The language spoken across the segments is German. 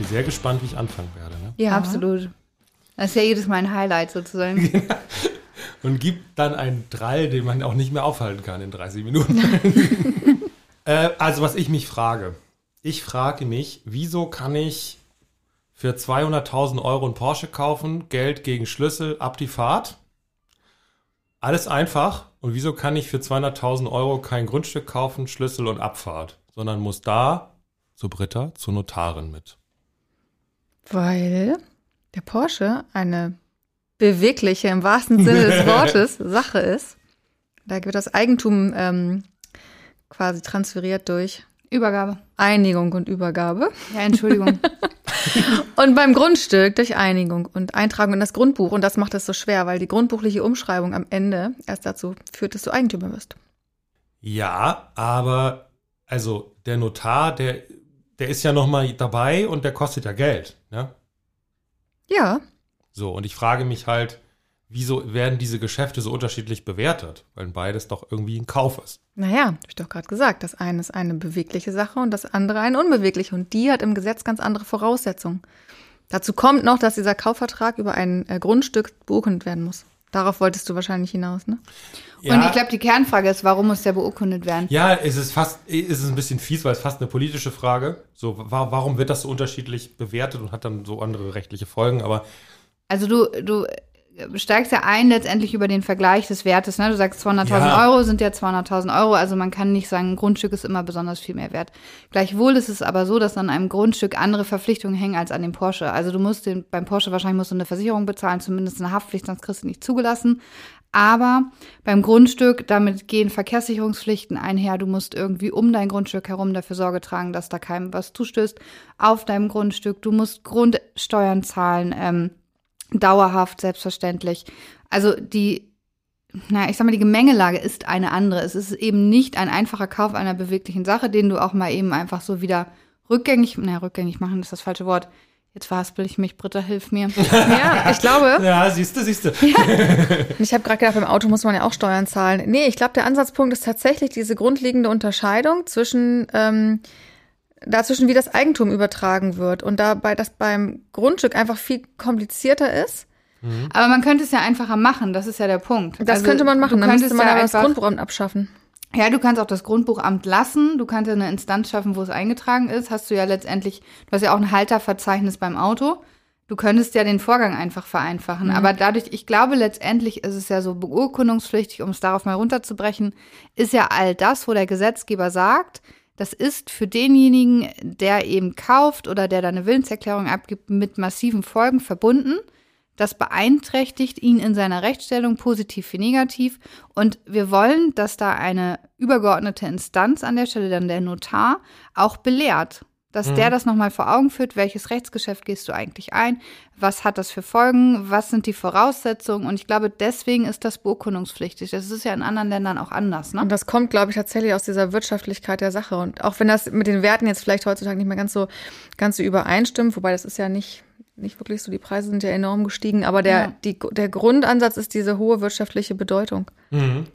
Ihr sehr gespannt, wie ich anfangen werde, ne? Ja, absolut. Das ist ja jedes Mal ein Highlight sozusagen. Und gibt dann einen Drall, den man auch nicht mehr aufhalten kann in 30 Minuten. äh, also, was ich mich frage. Ich frage mich, wieso kann ich für 200.000 Euro einen Porsche kaufen, Geld gegen Schlüssel, ab die Fahrt? Alles einfach. Und wieso kann ich für 200.000 Euro kein Grundstück kaufen, Schlüssel und Abfahrt, sondern muss da, zu Britta, zur Notarin mit? Weil der Porsche eine bewegliche, im wahrsten Sinne des Wortes, Sache ist. Da wird das Eigentum ähm, quasi transferiert durch Übergabe. Einigung und Übergabe. Ja, Entschuldigung. Und beim Grundstück durch Einigung und Eintragung in das Grundbuch. Und das macht es so schwer, weil die grundbuchliche Umschreibung am Ende erst dazu führt, dass du Eigentümer wirst. Ja, aber also der Notar, der, der ist ja noch mal dabei und der kostet ja Geld. Ne? Ja, So, und ich frage mich halt, wieso werden diese Geschäfte so unterschiedlich bewertet? Weil beides doch irgendwie ein Kauf ist. naja, hab ich doch gerade gesagt. Das eine ist eine bewegliche Sache und das andere eine unbewegliche. Und die hat im Gesetz ganz andere Voraussetzungen. Dazu kommt noch, dass dieser Kaufvertrag über ein äh, Grundstück beurkundet werden muss. Darauf wolltest du wahrscheinlich hinaus, ne? Und ich glaube, die Kernfrage ist, warum muss der beurkundet werden? Ja, es ist fast, es ist ein bisschen fies, weil es fast eine politische Frage. So, wa warum wird das so unterschiedlich bewertet und hat dann so andere rechtliche Folgen? Aber Also du, du steigst ja ein letztendlich über den Vergleich des Wertes. Ne? Du sagst 200.000 Ja. Euro sind ja 200.000 Euro. Also man kann nicht sagen, ein Grundstück ist immer besonders viel mehr wert. Gleichwohl ist es aber so, dass an einem Grundstück andere Verpflichtungen hängen als an dem Porsche. Also du musst den, beim Porsche wahrscheinlich musst du eine Versicherung bezahlen, zumindest eine Haftpflicht, sonst kriegst du nicht zugelassen. Aber beim Grundstück, damit gehen Verkehrssicherungspflichten einher. Du musst irgendwie um dein Grundstück herum dafür Sorge tragen, dass da keinem was zustößt auf deinem Grundstück. Du musst Grundsteuern zahlen, ähm, dauerhaft, selbstverständlich. Also die, na, ich sag mal, die Gemengelage ist eine andere. Es ist eben nicht ein einfacher Kauf einer beweglichen Sache, den du auch mal eben einfach so wieder rückgängig, na, rückgängig machen ist das falsche Wort. Jetzt verhaspel ich mich, Britta, hilf mir. Ja, ich glaube. ja, siehst du, siehst du. Ich habe gerade gedacht, beim Auto muss man ja auch Steuern zahlen. Nee, ich glaube, der Ansatzpunkt ist tatsächlich diese grundlegende Unterscheidung zwischen ähm, dazwischen, wie das Eigentum übertragen wird und dabei, das beim Grundstück einfach viel komplizierter ist. Aber man könnte es ja einfacher machen, das ist ja der Punkt. Das Also, könnte man machen. Du Dann könntest müsste man ja aber das Grundbuchamt abschaffen. Ja, du kannst auch das Grundbuchamt lassen. Du kannst ja eine Instanz schaffen, wo es eingetragen ist. Hast du ja letztendlich, du hast ja auch ein Halterverzeichnis beim Auto. Du könntest ja den Vorgang einfach vereinfachen. Aber dadurch, ich glaube, letztendlich ist es ja so beurkundungspflichtig, um es darauf mal runterzubrechen, ist ja all das, wo der Gesetzgeber sagt, das ist für denjenigen, der eben kauft oder der da eine Willenserklärung abgibt, mit massiven Folgen verbunden. Das beeinträchtigt ihn in seiner Rechtsstellung positiv wie negativ. Und wir wollen, dass da eine übergeordnete Instanz an der Stelle, dann der Notar, auch belehrt. Dass der das nochmal vor Augen führt, welches Rechtsgeschäft gehst du eigentlich ein, was hat das für Folgen, was sind die Voraussetzungen. Und ich glaube, deswegen ist das beurkundungspflichtig. Das ist ja in anderen Ländern auch anders. Ne? Und das kommt, glaube ich, tatsächlich aus dieser Wirtschaftlichkeit der Sache. Und auch wenn das mit den Werten jetzt vielleicht heutzutage nicht mehr ganz so, ganz so übereinstimmt, wobei das ist ja nicht, nicht wirklich so, die Preise sind ja enorm gestiegen, aber der, Ja. die, der Grundansatz ist diese hohe wirtschaftliche Bedeutung. Mhm.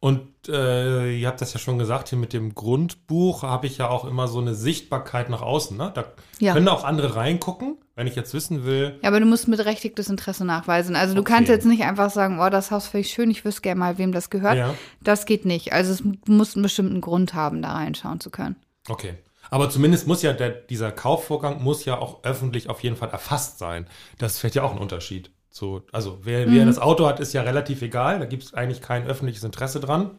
Und äh, ihr habt das ja schon gesagt, hier mit dem Grundbuch habe ich ja auch immer so eine Sichtbarkeit nach außen. Ne? Da Ja. können auch andere reingucken, wenn ich jetzt wissen will. Ja, aber du musst mit berechtigtes Interesse nachweisen. Also du Okay. kannst jetzt nicht einfach sagen, oh, das Haus finde ich schön, ich wüsste gerne mal, wem das gehört. Ja. Das geht nicht. Also es du musst einen bestimmten Grund haben, da reinschauen zu können. Okay. Aber zumindest muss ja der, dieser Kaufvorgang muss ja auch öffentlich auf jeden Fall erfasst sein. Das fällt ja auch ein Unterschied. So, also wer, Mhm. wer das Auto hat, ist ja relativ egal. Da gibt es eigentlich kein öffentliches Interesse dran.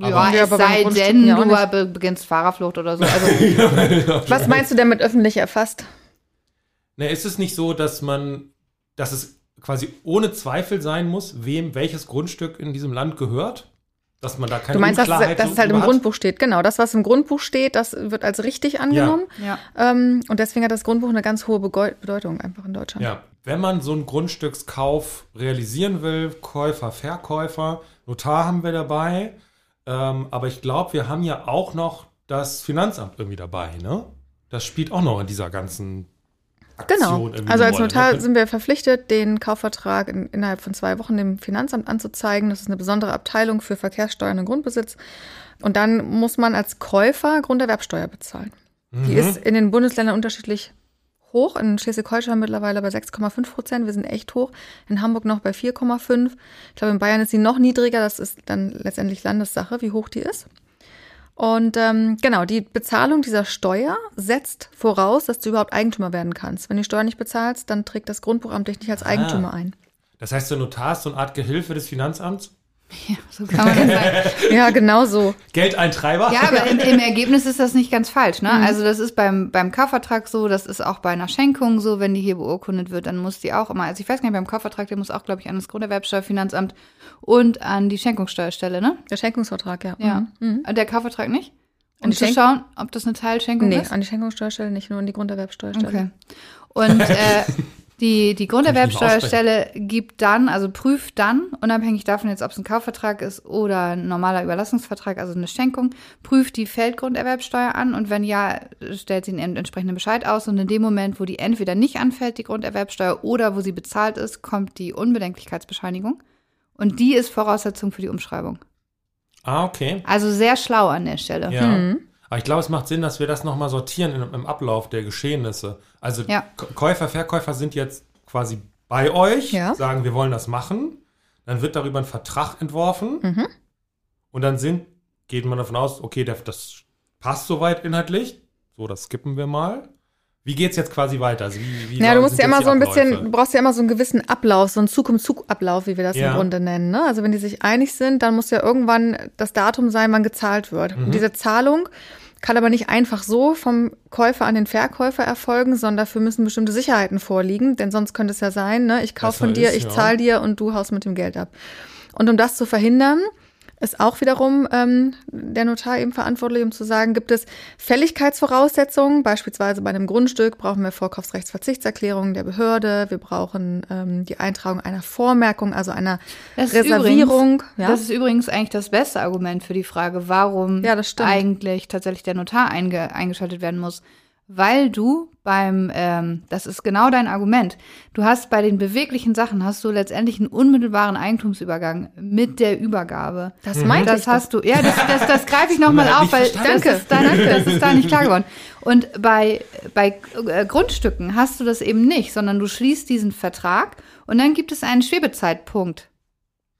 ja, Ja, es aber beim sei denn, ja du be beginnst Fahrerflucht oder so. Also, Was meinst du denn mit öffentlich erfasst? Ne, ist es nicht so, dass man, dass es quasi ohne Zweifel sein muss, wem welches Grundstück in diesem Land gehört? Dass man da keine Du meinst, dass, Unklarheit es- dass es halt im hat? Grundbuch steht. Genau, das, was im Grundbuch steht, das wird als richtig angenommen. Ja. Ähm, und deswegen hat das Grundbuch eine ganz hohe Begeu- Bedeutung einfach in Deutschland. Ja, wenn man so einen Grundstückskauf realisieren will, Käufer, Verkäufer, Notar haben wir dabei. Ähm, aber ich glaube, wir haben ja auch noch das Finanzamt irgendwie dabei, ne? Das spielt auch noch in dieser ganzen Aktion Genau. Also als Rolle, Notar ne? sind wir verpflichtet, den Kaufvertrag in, innerhalb von zwei Wochen dem Finanzamt anzuzeigen. Das ist eine besondere Abteilung für Verkehrssteuern und Grundbesitz. Und dann muss man als Käufer Grunderwerbsteuer bezahlen. Die Mhm. ist in den Bundesländern unterschiedlich hoch. In Schleswig-Holstein mittlerweile bei 6,5 Prozent. Wir sind echt hoch. In Hamburg noch bei 4,5. Ich glaube, in Bayern ist sie noch niedriger. Das ist dann letztendlich Landessache, wie hoch die ist. Und ähm, genau, die Bezahlung dieser Steuer setzt voraus, dass du überhaupt Eigentümer werden kannst. Wenn du die Steuer nicht bezahlst, dann trägt das Grundbuchamt dich nicht als Eigentümer ein. Das heißt, der Notar ist so eine Art Gehilfe des Finanzamts? Ja, so kann man das sagen. Ja, genau so. Geldeintreiber? Ja, aber im, im Ergebnis ist das nicht ganz falsch. Ne? Also das ist beim, beim Kaufvertrag so, das ist auch bei einer Schenkung so, wenn die hier beurkundet wird, dann muss die auch immer, also ich weiß gar nicht, beim Kaufvertrag, der muss auch, glaube ich, an das Grunderwerbsteuerfinanzamt und an die Schenkungssteuerstelle, ne? Der Schenkungsvertrag, ja. Ja. Mhm. Und der Kaufvertrag nicht? Um zu schauen, ob das eine Teilschenkung Nee, ist? an die Schenkungssteuerstelle nicht, nur an die Grunderwerbsteuerstelle. Okay. Und äh, die, die Grunderwerbsteuerstelle gibt dann, also prüft dann, unabhängig davon jetzt, ob es ein Kaufvertrag ist oder ein normaler Überlassungsvertrag, also eine Schenkung, prüft die Feldgrunderwerbsteuer an und wenn ja, stellt sie einen entsprechenden Bescheid aus und in dem Moment, wo die entweder nicht anfällt, die Grunderwerbsteuer, oder wo sie bezahlt ist, kommt die Unbedenklichkeitsbescheinigung und die ist Voraussetzung für die Umschreibung. Ah, okay. Also sehr schlau an der Stelle. Ja. Mhm. Aber ich glaube, es macht Sinn, dass wir das nochmal sortieren im, im Ablauf der Geschehnisse. Also Ja. Käufer, Verkäufer sind jetzt quasi bei euch, Ja. sagen, wir wollen das machen. Dann wird darüber ein Vertrag entworfen. Mhm. Und dann sind, geht man davon aus, okay, das passt soweit inhaltlich. So, das skippen wir mal. Wie geht's jetzt quasi weiter? Also wie, wie Ja, du musst ja immer so ein bisschen, du brauchst ja immer so einen gewissen Ablauf, so einen Zug um Zug Ablauf, wie wir das Ja. im Grunde nennen. Ne? Also wenn die sich einig sind, dann muss ja irgendwann das Datum sein, wann gezahlt wird. Mhm. Und diese Zahlung kann aber nicht einfach so vom Käufer an den Verkäufer erfolgen, sondern dafür müssen bestimmte Sicherheiten vorliegen, denn sonst könnte es ja sein, ne, ich kaufe von dir, ist, ich ja. zahle dir und du haust mit dem Geld ab. Und um das zu verhindern, ist auch wiederum ähm, der Notar eben verantwortlich, um zu sagen, gibt es Fälligkeitsvoraussetzungen, beispielsweise bei einem Grundstück brauchen wir Vorkaufsrechtsverzichtserklärungen der Behörde, wir brauchen ähm, die Eintragung einer Vormerkung, also einer Das Reservierung. Übrigens, ja. Das ist übrigens eigentlich das beste Argument für die Frage, warum Ja, eigentlich tatsächlich der Notar einge eingeschaltet werden muss. Weil du beim, ähm, das ist genau dein Argument, du hast bei den beweglichen Sachen, hast du letztendlich einen unmittelbaren Eigentumsübergang mit der Übergabe. Das meinte das ich hast du, ja, das, das, das greife ich nochmal auf, weil verstanden. das ist, da, danke, das ist da nicht klar geworden. Und bei, bei äh, Grundstücken hast du das eben nicht, sondern du schließt diesen Vertrag und dann gibt es einen Schwebezeitpunkt.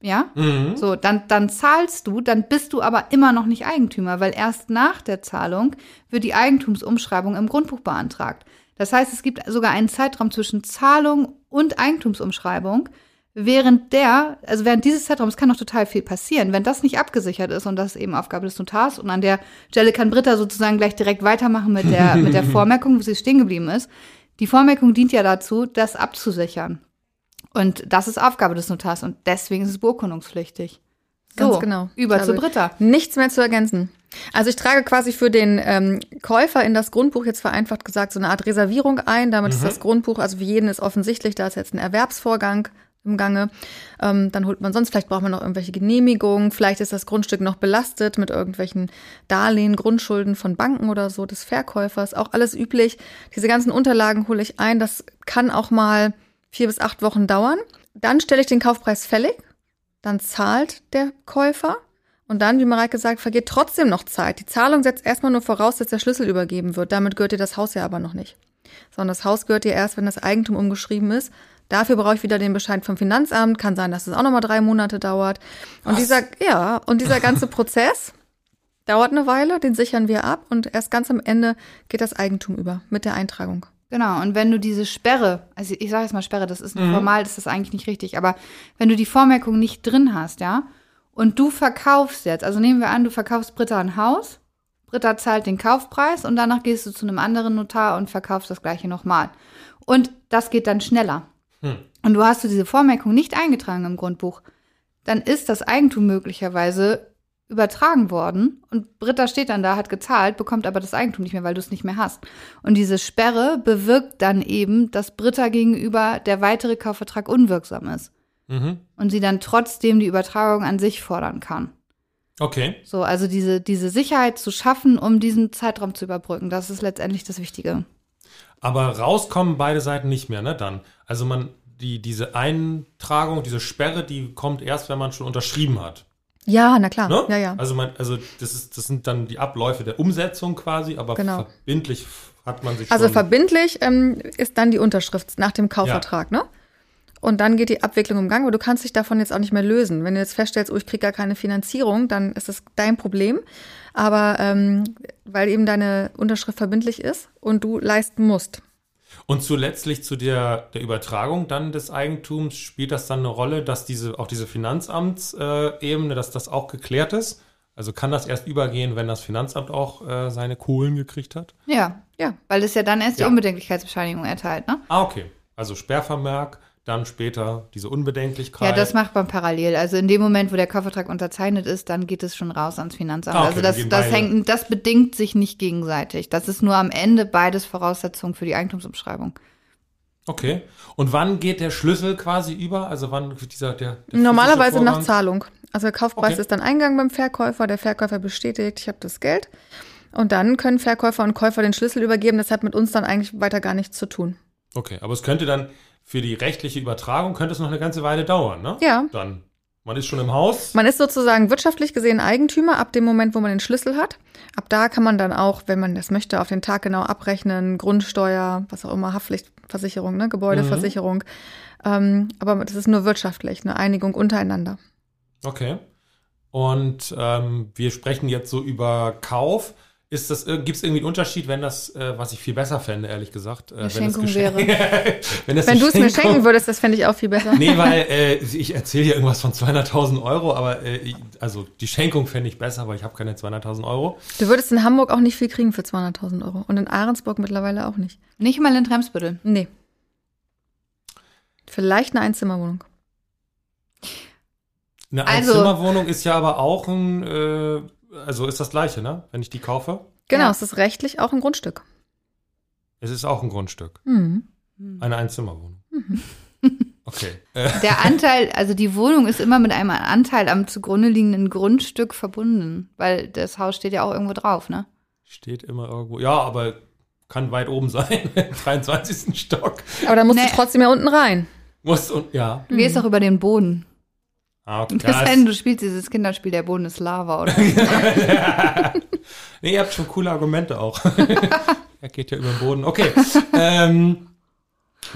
Ja? Mhm. So, dann, dann zahlst du, dann bist du aber immer noch nicht Eigentümer, weil erst nach der Zahlung wird die Eigentumsumschreibung im Grundbuch beantragt. Das heißt, es gibt sogar einen Zeitraum zwischen Zahlung und Eigentumsumschreibung. Während der, also während dieses Zeitraums kann noch total viel passieren. Wenn das nicht abgesichert ist und das ist eben Aufgabe des Notars und an der Stelle kann Britta sozusagen gleich direkt weitermachen mit der, mit der Vormerkung, wo sie stehen geblieben ist. Die Vormerkung dient ja dazu, das abzusichern. Und das ist Aufgabe des Notars und deswegen ist es beurkundungspflichtig. Ganz So, genau. Über zu Britta. Nichts mehr zu ergänzen. Also ich trage quasi für den ähm, Käufer in das Grundbuch jetzt vereinfacht gesagt so eine Art Reservierung ein. Damit ist das Grundbuch, also für jeden ist offensichtlich, da ist jetzt ein Erwerbsvorgang im Gange. Ähm, dann holt man sonst, vielleicht braucht man noch irgendwelche Genehmigungen, vielleicht ist das Grundstück noch belastet mit irgendwelchen Darlehen, Grundschulden von Banken oder so des Verkäufers. Auch alles üblich. Diese ganzen Unterlagen hole ich ein. Das kann auch mal vier bis acht Wochen dauern. Dann stelle ich den Kaufpreis fällig. Dann zahlt der Käufer. Und dann, wie Mareike sagt, vergeht trotzdem noch Zeit. Die Zahlung setzt erstmal nur voraus, dass der Schlüssel übergeben wird. Damit gehört dir das Haus ja aber noch nicht. Sondern das Haus gehört dir erst, wenn das Eigentum umgeschrieben ist. Dafür brauche ich wieder den Bescheid vom Finanzamt. Kann sein, dass es auch nochmal drei Monate dauert. Und dieser, ja, und dieser ganze Prozess dauert eine Weile, den sichern wir ab und erst ganz am Ende geht das Eigentum über mit der Eintragung. Genau, und wenn du diese Sperre, also ich sage jetzt mal Sperre, das ist formal, das ist eigentlich nicht richtig, aber wenn du die Vormerkung nicht drin hast, ja, und du verkaufst jetzt, also nehmen wir an, du verkaufst Britta ein Haus, Britta zahlt den Kaufpreis und danach gehst du zu einem anderen Notar und verkaufst das gleiche nochmal. Und das geht dann schneller. Und du hast du diese Vormerkung nicht eingetragen im Grundbuch, dann ist das Eigentum möglicherweise übertragen worden und Britta steht dann da, hat gezahlt, bekommt aber das Eigentum nicht mehr, weil du es nicht mehr hast. Und diese Sperre bewirkt dann eben, dass Britta gegenüber der weitere Kaufvertrag unwirksam ist. Mhm. Und sie dann trotzdem die Übertragung an sich fordern kann. Okay. So, also diese, diese Sicherheit zu schaffen, um diesen Zeitraum zu überbrücken, das ist letztendlich das Wichtige. Aber rauskommen beide Seiten nicht mehr, ne? Dann. Also man, die, diese Eintragung, diese Sperre, die kommt erst, wenn man schon unterschrieben hat. Ja, na klar. Ne? Ja, ja. Also man, also das ist, das sind dann die Abläufe der Umsetzung quasi, aber Genau. verbindlich hat man sich Also verbindlich ähm, ist dann die Unterschrift nach dem Kaufvertrag, ne? Und dann geht die Abwicklung im Gang, aber du kannst dich davon jetzt auch nicht mehr lösen. Wenn du jetzt feststellst, oh, ich kriege gar keine Finanzierung, dann ist das dein Problem. Aber ähm, weil eben deine Unterschrift verbindlich ist und du leisten musst. Und zuletztlich zu der, der Übertragung dann des Eigentums spielt das dann eine Rolle, dass diese auch diese Finanzamtsebene, dass das auch geklärt ist. Also kann das erst übergehen, wenn das Finanzamt auch äh, seine Kohlen gekriegt hat? Ja, Ja. weil es ja dann erst Ja. die Unbedenklichkeitsbescheinigung erteilt, ne? Ah, okay. Also Sperrvermerk, dann später diese Unbedenklichkeit. Ja, das macht man parallel. Also in dem Moment, wo der Kaufvertrag unterzeichnet ist, dann geht es schon raus ans Finanzamt. Ah, okay, also das, das hängt, das bedingt sich nicht gegenseitig. Das ist nur am Ende beides Voraussetzungen für die Eigentumsumschreibung. Okay. Und wann geht der Schlüssel quasi über? Also wann wird dieser der, der Normalerweise nach? Zahlung. Also der Kaufpreis Okay. ist dann Eingang beim Verkäufer, der Verkäufer bestätigt, ich habe das Geld. Und dann können Verkäufer und Käufer den Schlüssel übergeben. Das hat mit uns dann eigentlich weiter gar nichts zu tun. Okay, aber es könnte dann für die rechtliche Übertragung könnte es noch eine ganze Weile dauern, ne? Ja. Dann man ist schon im Haus. Man ist sozusagen wirtschaftlich gesehen Eigentümer ab dem Moment, wo man den Schlüssel hat. Ab da kann man dann auch, wenn man das möchte, auf den Tag genau abrechnen, Grundsteuer, was auch immer, Haftpflichtversicherung, ne, Gebäudeversicherung. Ähm, aber das ist nur wirtschaftlich, eine Einigung untereinander. Okay. Und ähm, wir sprechen jetzt so über Kauf. Ist das, gibt es irgendwie einen Unterschied, wenn das, äh, was ich viel besser fände, ehrlich gesagt, äh, wenn das Schenkung wenn, das Wenn eine du es mir schenken würdest, das fände ich auch viel besser. Nee, weil äh, ich erzähle hier irgendwas von 200.000 Euro, aber äh, also die Schenkung fände ich besser, weil ich habe keine 200.000 Euro. Du würdest in Hamburg auch nicht viel kriegen für 200.000 Euro. Und in Ahrensburg mittlerweile auch nicht. Nicht mal in Tremsbüttel. Nee. Vielleicht eine Einzimmerwohnung. Eine Also- Einzimmerwohnung ist ja aber auch ein, äh, also ist das gleiche, ne? Wenn ich die kaufe. Genau, Ja. es ist rechtlich auch ein Grundstück. Es ist auch ein Grundstück. Mhm. Eine Einzimmerwohnung. Okay. Äh, Der Anteil, also die Wohnung ist immer mit einem Anteil am zugrunde liegenden Grundstück verbunden, weil das Haus steht ja auch irgendwo drauf, ne? steht immer irgendwo. Ja, aber kann weit oben sein, im 23. Stock. Aber da musst Nee. du trotzdem ja unten rein. Muss und ja. Du gehst auch über den Boden. Ah, Ja, heißt, du spielst dieses Kinderspiel, der Boden ist Lava, oder? Nee, ihr habt schon coole Argumente auch. er geht ja über den Boden. Okay. ähm,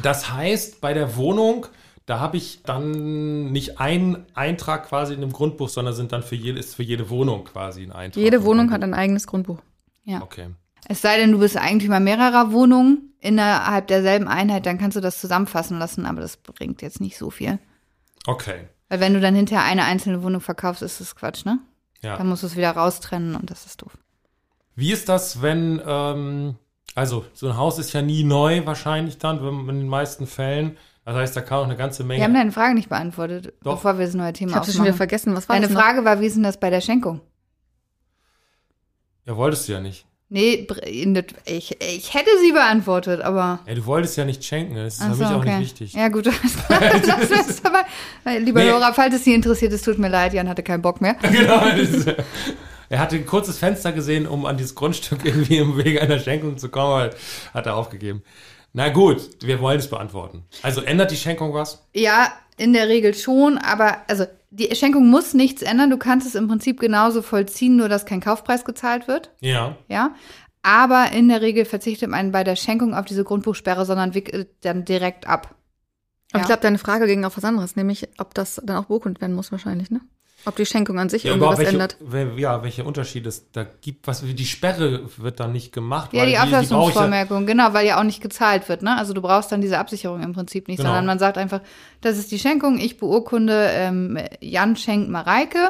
das heißt, bei der Wohnung, da habe ich dann nicht einen Eintrag quasi in dem Grundbuch, sondern sind dann für jede, ist für jede Wohnung quasi ein Eintrag. Jede Wohnung hat ein eigenes Grundbuch. Ja. Okay. Es sei denn, du bist Eigentümer mehrerer Wohnungen innerhalb derselben Einheit, dann kannst du das zusammenfassen lassen, aber das bringt jetzt nicht so viel. Okay. Weil wenn du dann hinterher eine einzelne Wohnung verkaufst, ist das Quatsch, ne? Ja. Dann musst du es wieder raustrennen und das ist doof. Wie ist das, wenn, ähm, also so ein Haus ist ja nie neu wahrscheinlich dann, wenn, in den meisten Fällen. Das heißt, da kann auch eine ganze Wir haben Menge. deine Frage nicht beantwortet, Doch. bevor wir das neue Thema Ich habe sie schon wieder aufmachen. vergessen. Was war Deine das noch? Frage war, wie ist denn das bei der Schenkung? Ja, wolltest du ja nicht. Nee, ich, ich hätte sie beantwortet, aber. Ja, du wolltest ja nicht schenken. Das ist Ach für so, mich auch okay. nicht wichtig. Ja, gut. das ist aber, lieber Nee. Laura, falls es Sie interessiert, es tut mir leid, Jan hatte keinen Bock mehr. genau. Ist, er hatte ein kurzes Fenster gesehen, um an dieses Grundstück irgendwie im Wege einer Schenkung zu kommen, aber hat er aufgegeben. Na gut, wir wollen es beantworten. Also ändert die Schenkung was? Ja, in der Regel schon, aber also die Schenkung muss nichts ändern. Du kannst es im Prinzip genauso vollziehen, nur dass kein Kaufpreis gezahlt wird. Ja. Ja. Aber in der Regel verzichtet man bei der Schenkung auf diese Grundbuchsperre, sondern wickelt dann direkt ab. Aber Ja. ich glaube, deine Frage ging auf was anderes, nämlich ob das dann auch beurkundet werden muss wahrscheinlich, ne? Ob die Schenkung an sich Ja, irgendwie überhaupt was welche, ändert. ja, welche Unterschiede es da gibt. Was, die Sperre wird dann nicht gemacht. Ja, die Ablassungsvormerkung, genau, weil ja auch nicht gezahlt wird, ne? Also du brauchst dann diese Absicherung im Prinzip nicht, Genau. sondern man sagt einfach, das ist die Schenkung, ich beurkunde, ähm, Jan schenkt Mareike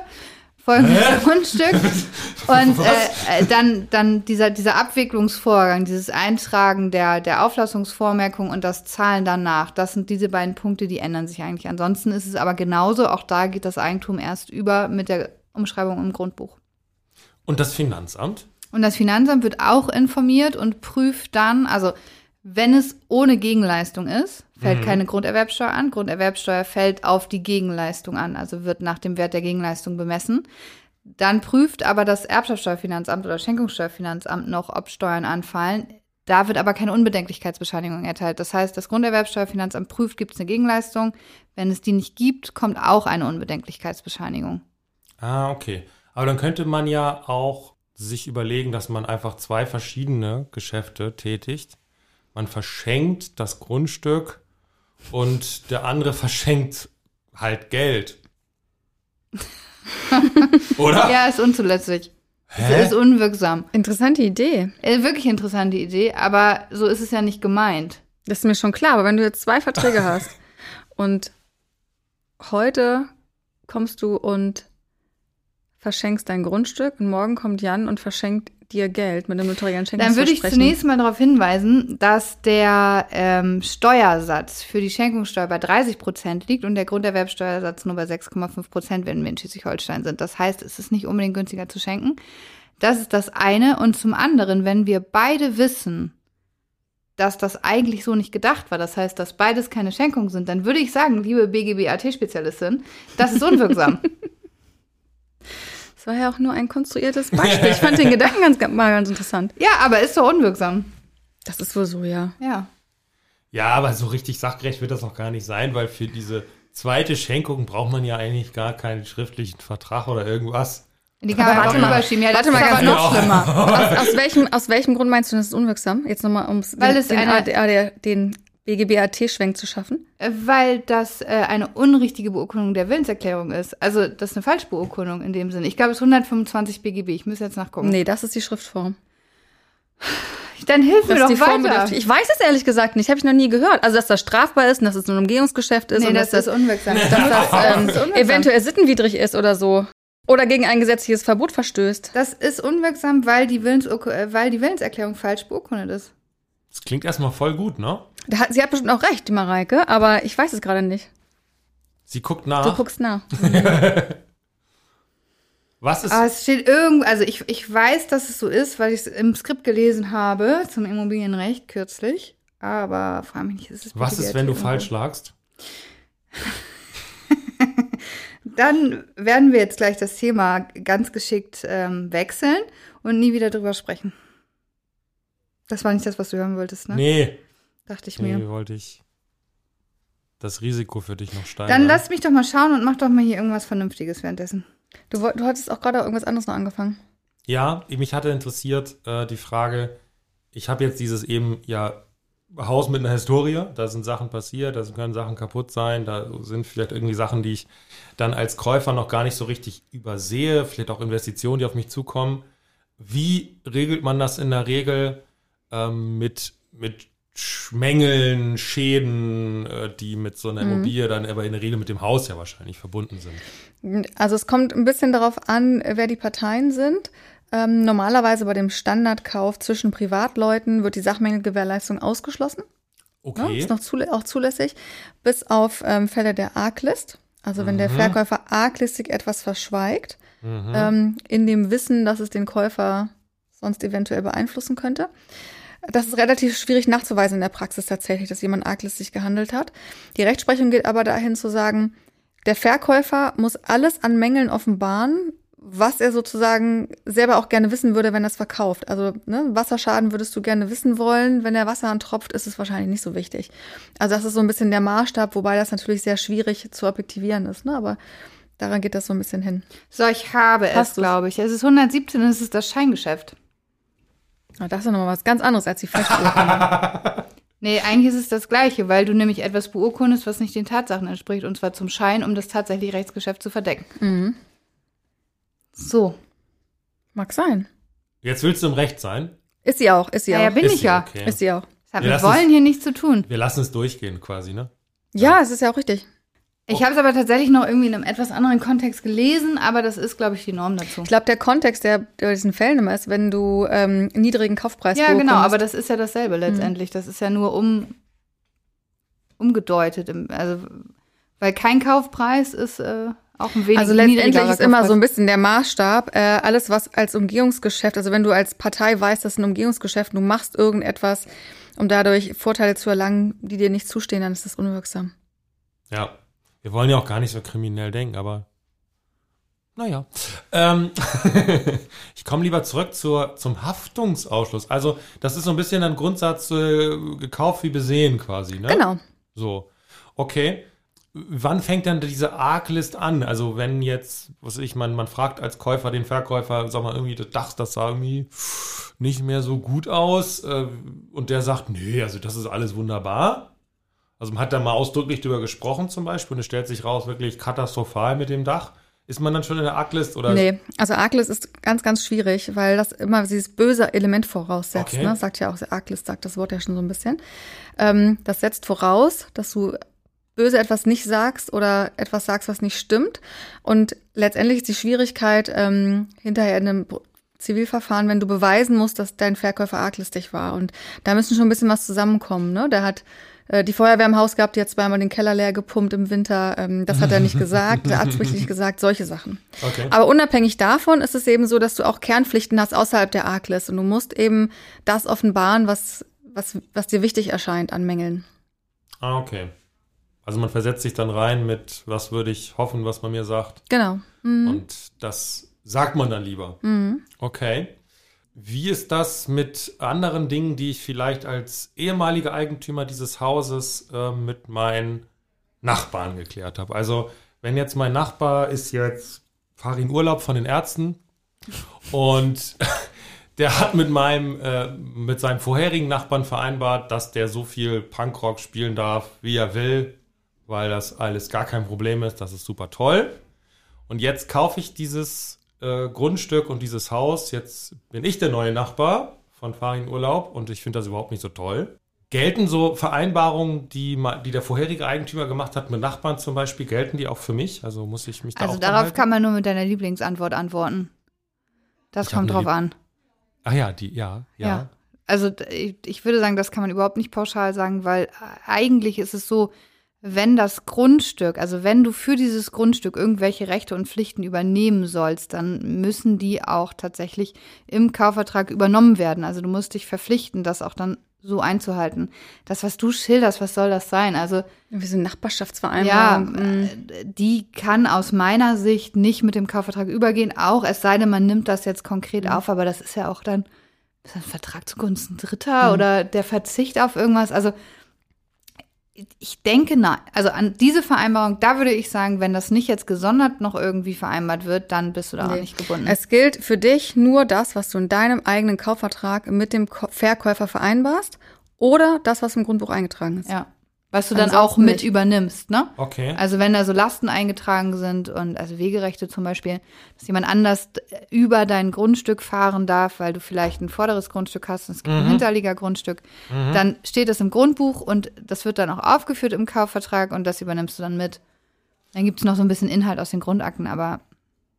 folgendes Grundstück und äh, äh, dann dann dieser dieser Abwicklungsvorgang, dieses Eintragen der der Auflassungsvormerkung und das Zahlen danach, das sind diese beiden Punkte, die ändern sich eigentlich. Ansonsten ist es aber genauso, auch da geht das Eigentum erst über mit der Umschreibung im Grundbuch. Und das Finanzamt? Und das Finanzamt wird auch informiert und prüft dann, also wenn es ohne Gegenleistung ist, fällt Mhm. keine Grunderwerbsteuer an. Grunderwerbsteuer fällt auf die Gegenleistung an, also wird nach dem Wert der Gegenleistung bemessen. Dann prüft aber das Erbschaftssteuerfinanzamt oder Schenkungssteuerfinanzamt noch, ob Steuern anfallen. Da wird aber keine Unbedenklichkeitsbescheinigung erteilt. Das heißt, das Grunderwerbsteuerfinanzamt prüft, gibt es eine Gegenleistung. Wenn es die nicht gibt, kommt auch eine Unbedenklichkeitsbescheinigung. Ah, okay. Aber dann könnte man ja auch sich überlegen, dass man einfach zwei verschiedene Geschäfte tätigt. Man verschenkt das Grundstück und der andere verschenkt halt Geld. Oder? Ja, ist unzulässig. Hä? Es ist unwirksam. Interessante Idee. Äh, wirklich interessante Idee, aber so ist es ja nicht gemeint. Das ist mir schon klar, aber wenn du jetzt zwei Verträge hast und heute kommst du und verschenkst dein Grundstück und morgen kommt Jan und verschenkt dir Geld mit einem notariellen Dann würde ich Schenkungsversprechen. zunächst mal darauf hinweisen, dass der ähm, Steuersatz für die Schenkungssteuer bei 30 Prozent liegt und der Grunderwerbsteuersatz nur bei 6,5 Prozent, wenn wir in Schleswig-Holstein sind. Das heißt, es ist nicht unbedingt günstiger zu schenken. Das ist das eine. Und zum anderen, wenn wir beide wissen, dass das eigentlich so nicht gedacht war, das heißt, dass beides keine Schenkungen sind, dann würde ich sagen, liebe BGB-AT-Spezialistin, das ist unwirksam. Das war ja auch nur ein konstruiertes Beispiel. Ich fand den Gedanken ganz, mal ganz interessant. ja, aber ist doch unwirksam. Das ist wohl so, ja. Ja. Ja, aber so richtig sachgerecht wird das noch gar nicht sein, weil für diese zweite Schenkung braucht man ja eigentlich gar keinen schriftlichen Vertrag oder irgendwas. Die kann man warte warte mal. überschieben. Ja, das Warte ist mal ganz noch genau. schlimmer. Aus, aus, welchem, aus welchem Grund meinst du, das ist unwirksam? Jetzt nochmal, um Weil den, es den, eine- AD, den BGB-AT-Schwenk zu schaffen. Äh, Weil das äh, eine unrichtige Beurkundung der Willenserklärung ist. Also das ist eine Falschbeurkundung in dem Sinne. Ich glaube, es ist 125 BGB. Ich muss jetzt nachgucken. Nee, das ist die Schriftform. Dann hilf mir Das doch Form weiter. Ich weiß es ehrlich gesagt nicht, habe ich noch nie gehört. Also, dass das strafbar ist und dass es ein Umgehungsgeschäft ist Nee, und das, dass ist unwirksam. dass das ähm, Das ist unwirksam. eventuell sittenwidrig ist oder so. Oder gegen ein gesetzliches Verbot verstößt. Das ist unwirksam, weil die, Willensurku äh, weil die Willenserklärung falsch beurkundet ist. Das klingt erstmal voll gut, ne? Hat, sie hat bestimmt auch recht, die Mareike, aber ich weiß es gerade nicht. Sie guckt Du nach. guckst nach. Was ist. Aber es steht irgendwo, also ich, ich weiß, dass es so ist, weil ich es im Skript gelesen habe zum Immobilienrecht kürzlich. Aber frage mich nicht, ist es Was ist, wenn du falsch lagst? Dann werden wir jetzt gleich das Thema ganz geschickt ähm, wechseln und nie wieder drüber sprechen. Das war nicht das, was du hören wolltest, ne? Nee. Dachte ich mir. Nee, wollte ich das Risiko für dich noch steigern. Dann lass mich doch mal schauen und mach doch mal hier irgendwas Vernünftiges währenddessen. Du, du hattest auch gerade irgendwas anderes noch angefangen. Ja, mich hatte interessiert äh, die Frage, ich habe jetzt dieses eben ja Haus mit einer Historie, da sind Sachen passiert, da können Sachen kaputt sein, da sind vielleicht irgendwie Sachen, die ich dann als Käufer noch gar nicht so richtig übersehe, vielleicht auch Investitionen, die auf mich zukommen. Wie regelt man das in der Regel ähm, mit, mit Sch- Mängeln, Schäden, äh, die mit so einer Immobilie dann aber in der Regel mit dem Haus ja wahrscheinlich verbunden sind? Also es kommt ein bisschen darauf an, wer die Parteien sind. Ähm, normalerweise bei dem Standardkauf zwischen Privatleuten wird die Sachmängelgewährleistung ausgeschlossen. Okay. Ist noch zulä auch zulässig, bis auf ähm, Fälle der Arglist. Also wenn der Mhm. Verkäufer arglistig etwas verschweigt, ähm, in dem Wissen, dass es den Käufer sonst eventuell beeinflussen könnte. Das ist relativ schwierig nachzuweisen in der Praxis tatsächlich, dass jemand arglistig gehandelt hat. Die Rechtsprechung geht aber dahin zu sagen, der Verkäufer muss alles an Mängeln offenbaren, was er sozusagen selber auch gerne wissen würde, wenn er es verkauft. Also ne, Wasserschaden würdest du gerne wissen wollen. Wenn der Wasserhahn tropft, ist es wahrscheinlich nicht so wichtig. Also das ist so ein bisschen der Maßstab, wobei das natürlich sehr schwierig zu objektivieren ist. Ne? Aber daran geht das so ein bisschen hin. So, ich habe es, Hast du's? glaube ich. Es ist 117 und es ist das Scheingeschäft. Aber das ist ja nochmal was ganz anderes als die Falschbeurkundung. Nee, eigentlich ist es das Gleiche, weil du nämlich etwas beurkundest, was nicht den Tatsachen entspricht, und zwar zum Schein, um das tatsächliche Rechtsgeschäft zu verdecken. mhm. So. Mag sein. Jetzt willst du im Recht sein. Ist sie auch, ist sie Ja, ja, auch. bin Ist ich sie ja. okay. Ist sie auch. Das hat Wir mit lassen es- Wollen hier nichts zu tun. Wir lassen es durchgehen quasi, ne? Ja, es ist ja auch richtig. Ich habe es aber tatsächlich noch irgendwie in einem etwas anderen Kontext gelesen, aber das ist, glaube ich, die Norm dazu. Ich glaube, der Kontext, der bei diesen Fällen immer ist, wenn du ähm, niedrigen Kaufpreis Ja, genau, aber das ist ja dasselbe letztendlich. Das ist ja nur um, umgedeutet. Im, also, weil kein Kaufpreis ist äh, Auch ein wenig Also letztendlich ist immer so ein bisschen der Maßstab, äh, alles was als Umgehungsgeschäft, also wenn du als Partei weißt, das ist ein Umgehungsgeschäft, du machst irgendetwas, um dadurch Vorteile zu erlangen, die dir nicht zustehen, dann ist das unwirksam. Ja. Wir wollen ja auch gar nicht so kriminell denken, aber naja. Ähm, ich komme lieber zurück zur, zum Haftungsausschluss. Also, das ist so ein bisschen ein Grundsatz äh, gekauft wie besehen quasi, ne? Genau. So. Okay. Wann fängt dann diese Arglist an? Also wenn jetzt, was ich, man, man fragt als Käufer den Verkäufer, sag mal, irgendwie das Dach, das sah irgendwie nicht mehr so gut aus. Äh, und der sagt, nee, also das ist alles wunderbar. Also man hat da mal ausdrücklich drüber gesprochen zum Beispiel und es stellt sich raus, wirklich katastrophal mit dem Dach. Ist man dann schon in der Arglist oder? Nee, also Arglist ist ganz, ganz schwierig, weil das immer dieses böse Element voraussetzt. Okay. Ne? Sagt ja auch, Arglist sagt das Wort ja schon so ein bisschen. Ähm, das setzt voraus, dass du böse etwas nicht sagst oder etwas sagst, was nicht stimmt. Und letztendlich ist die Schwierigkeit ähm, hinterher in einem Zivilverfahren, wenn du beweisen musst, dass dein Verkäufer arglistig war. Und da müssen schon ein bisschen was zusammenkommen. Ne? Der hat die Feuerwehr im Haus gehabt, die hat zweimal den Keller leer gepumpt im Winter. Ähm, das hat er nicht gesagt, der Arzt nicht gesagt, solche Sachen. Okay. Aber unabhängig davon ist es eben so, dass du auch Kernpflichten hast außerhalb der Arglist und du musst eben das offenbaren, was, was, was dir wichtig erscheint an Mängeln. Ah, okay. Also man versetzt sich dann rein mit, was würde ich hoffen, was man mir sagt. Genau. Mhm. Und das sagt man dann lieber. Mhm. Okay. Wie ist das mit anderen Dingen, die ich vielleicht als ehemaliger Eigentümer dieses Hauses äh, mit meinen Nachbarn geklärt habe? Also, wenn jetzt mein Nachbar ist jetzt, fahre in Urlaub von den Ärzten und der hat mit meinem, äh, mit seinem vorherigen Nachbarn vereinbart, dass der so viel Punkrock spielen darf, wie er will, weil das alles gar kein Problem ist. Das ist super toll. Und jetzt kaufe ich dieses äh, Grundstück und dieses Haus. Jetzt bin ich der neue Nachbar von Farin Urlaub und ich finde das überhaupt nicht so toll. Gelten so Vereinbarungen, die, die der vorherige Eigentümer gemacht hat mit Nachbarn zum Beispiel, gelten die auch für mich? Also muss ich mich da Also darauf halten? kann man nur mit deiner Lieblingsantwort antworten. Das Ich kommt drauf Lieb- an. Ach ja, die, ja, ja. Ja. Also ich, ich würde sagen, das kann man überhaupt nicht pauschal sagen, weil eigentlich ist es so, wenn das Grundstück, also wenn du für dieses Grundstück irgendwelche Rechte und Pflichten übernehmen sollst, dann müssen die auch tatsächlich im Kaufvertrag übernommen werden. Also du musst dich verpflichten, das auch dann so einzuhalten. Das, was du schilderst, was soll das sein? Also Wie so eine ja, Nachbarschaftsvereinbarung. Mhm. äh, die kann aus meiner Sicht nicht mit dem Kaufvertrag übergehen, auch es sei denn, man nimmt das jetzt konkret auf, aber das ist ja auch dann ist ein Vertrag zugunsten Dritter oder der Verzicht auf irgendwas. Also ich denke, nein. Also an diese Vereinbarung, da würde ich sagen, wenn das nicht jetzt gesondert noch irgendwie vereinbart wird, dann bist du da auch Nee. nicht gebunden. Es gilt für dich nur das, was du in deinem eigenen Kaufvertrag mit dem Verkäufer vereinbarst oder das, was im Grundbuch eingetragen ist. ja. Was du dann auch mit nicht. übernimmst, ne? Okay. Also wenn da so Lasten eingetragen sind und also Wegerechte zum Beispiel, dass jemand anders über dein Grundstück fahren darf, weil du vielleicht ein vorderes Grundstück hast und es gibt ein Hinterliegergrundstück, dann steht das im Grundbuch und das wird dann auch aufgeführt im Kaufvertrag und das übernimmst du dann mit. Dann gibt es noch so ein bisschen Inhalt aus den Grundakten, aber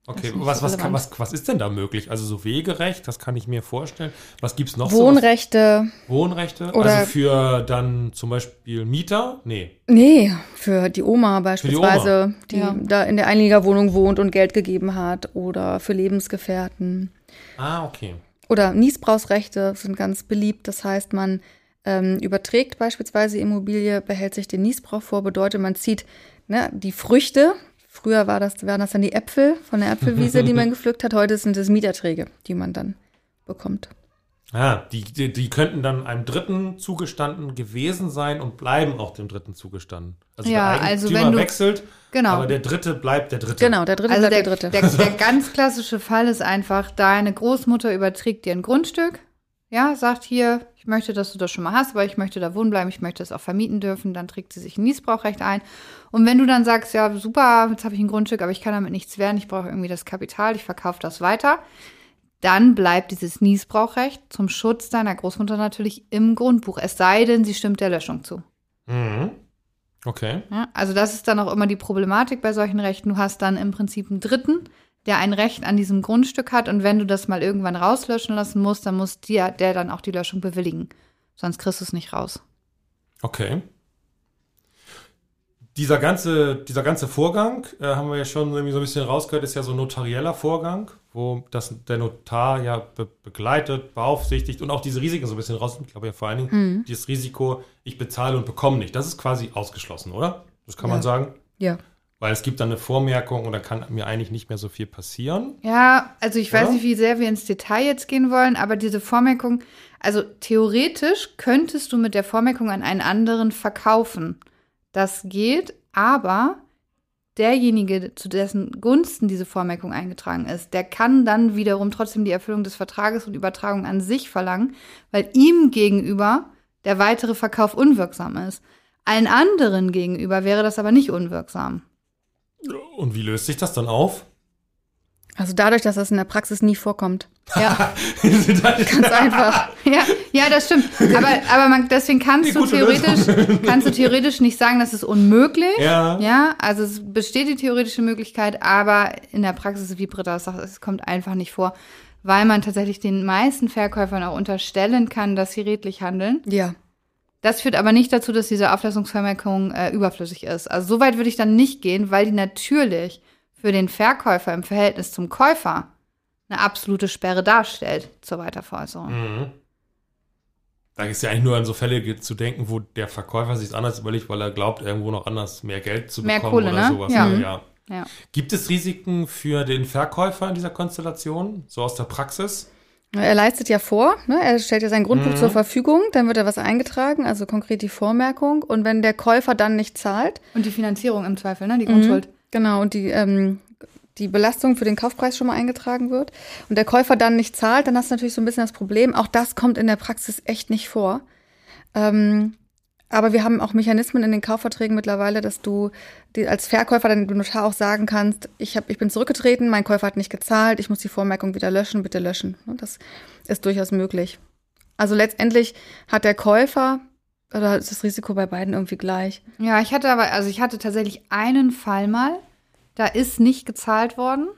Okay, was, was, kann, was, was ist denn da möglich? Also so Wegerecht, das kann ich mir vorstellen. Was gibt's noch? so? Wohnrechte, Wohnrechte? Oder- also für dann zum Beispiel Mieter? Nee. nee, für die Oma beispielsweise, die, Ja. da in der Einliegerwohnung wohnt und Geld gegeben hat oder für Lebensgefährten. Ah, okay. Oder Niesbrauchsrechte sind ganz beliebt. Das heißt, man ähm, überträgt beispielsweise Immobilie, behält sich den Niesbrauch vor, bedeutet, man zieht ne, die Früchte. Früher war das, waren das dann die Äpfel von der Äpfelwiese, die man gepflückt hat. Heute sind es Mieterträge, die man dann bekommt. Ah, die, die, die könnten dann einem Dritten zugestanden gewesen sein und bleiben auch dem Dritten zugestanden. Also Ja, der also Eigentümer wenn du- wechselt, genau. aber der Dritte bleibt der Dritte. Genau, der dritte also bleibt der, der dritte. Der, der ganz klassische Fall ist einfach, deine Großmutter überträgt dir ein Grundstück, ja, sagt hier, ich möchte, dass du das schon mal hast, aber ich möchte da wohnen bleiben, ich möchte es auch vermieten dürfen, dann trägt sie sich ein Niesbrauchrecht ein. Und wenn du dann sagst, ja, super, jetzt habe ich ein Grundstück, aber ich kann damit nichts werden, ich brauche irgendwie das Kapital, ich verkaufe das weiter, dann bleibt dieses Niesbrauchrecht zum Schutz deiner Großmutter natürlich im Grundbuch, es sei denn, sie stimmt der Löschung zu. Mhm. Okay. Ja, also das ist dann auch immer die Problematik bei solchen Rechten. Du hast dann im Prinzip einen Dritten, der ein Recht an diesem Grundstück hat und wenn du das mal irgendwann rauslöschen lassen musst, dann muss dir der dann auch die Löschung bewilligen. Sonst kriegst du es nicht raus. Okay. Dieser ganze, dieser ganze Vorgang, äh, haben wir ja schon irgendwie so ein bisschen rausgehört, ist ja so ein notarieller Vorgang, wo das, der Notar ja be begleitet, beaufsichtigt und auch diese Risiken so ein bisschen raus. Ich glaube ja vor allen Dingen Mhm. dieses Risiko, ich bezahle und bekomme nicht. Das ist quasi ausgeschlossen, oder? Das kann Ja. man sagen. Ja. Weil es gibt dann eine Vormerkung und dann kann mir eigentlich nicht mehr so viel passieren. Ja, also ich weiß Oder? nicht, wie sehr wir ins Detail jetzt gehen wollen, aber diese Vormerkung, also theoretisch könntest du mit der Vormerkung an einen anderen verkaufen. Das geht, aber derjenige, zu dessen Gunsten diese Vormerkung eingetragen ist, der kann dann wiederum trotzdem die Erfüllung des Vertrages und Übertragung an sich verlangen, weil ihm gegenüber der weitere Verkauf unwirksam ist. Allen anderen gegenüber wäre das aber nicht unwirksam. Und wie löst sich das dann auf? Also dadurch, dass das in der Praxis nie vorkommt. Ja. Ganz einfach. Ja, ja, das stimmt. Aber, aber man, deswegen kannst du theoretisch, kannst du theoretisch nicht sagen, das ist unmöglich. ja. Ja, also es besteht die theoretische Möglichkeit, aber in der Praxis, wie Britta sagt, es kommt einfach nicht vor, weil man tatsächlich den meisten Verkäufern auch unterstellen kann, dass sie redlich handeln. Ja. Das führt aber nicht dazu, dass diese Auflassungsvermerkung äh, überflüssig ist. Also so weit würde ich dann nicht gehen, weil die natürlich für den Verkäufer im Verhältnis zum Käufer eine absolute Sperre darstellt zur Weiterveräußerung. Mhm. Da ist ja eigentlich nur an so Fälle zu denken, wo der Verkäufer sich anders überlegt, weil er glaubt, irgendwo noch anders mehr Geld zu Mehr bekommen Kohle, oder ne? sowas. Ja. ja. Ja. Gibt es Risiken für den Verkäufer in dieser Konstellation, so aus der Praxis? Er leistet ja vor, ne? er stellt ja sein Grundbuch Mhm. zur Verfügung, dann wird er was eingetragen, also konkret die Vormerkung. Und wenn der Käufer dann nicht zahlt, Und die Finanzierung im Zweifel, ne? Die Mhm. Grundschuld. genau, und die, ähm, die Belastung für den Kaufpreis schon mal eingetragen wird und der Käufer dann nicht zahlt, dann hast du natürlich so ein bisschen das Problem. Auch das kommt in der Praxis echt nicht vor. Ähm, aber wir haben auch Mechanismen in den Kaufverträgen mittlerweile, dass du als Verkäufer dann dem Notar auch sagen kannst, ich, hab, ich bin zurückgetreten, mein Käufer hat nicht gezahlt, ich muss die Vormerkung wieder löschen, bitte löschen. Ne, Das ist durchaus möglich. Also letztendlich hat der Käufer, oder ist das Risiko bei beiden irgendwie gleich? Ja, ich hatte aber, also ich hatte tatsächlich einen Fall mal, da ist nicht gezahlt worden.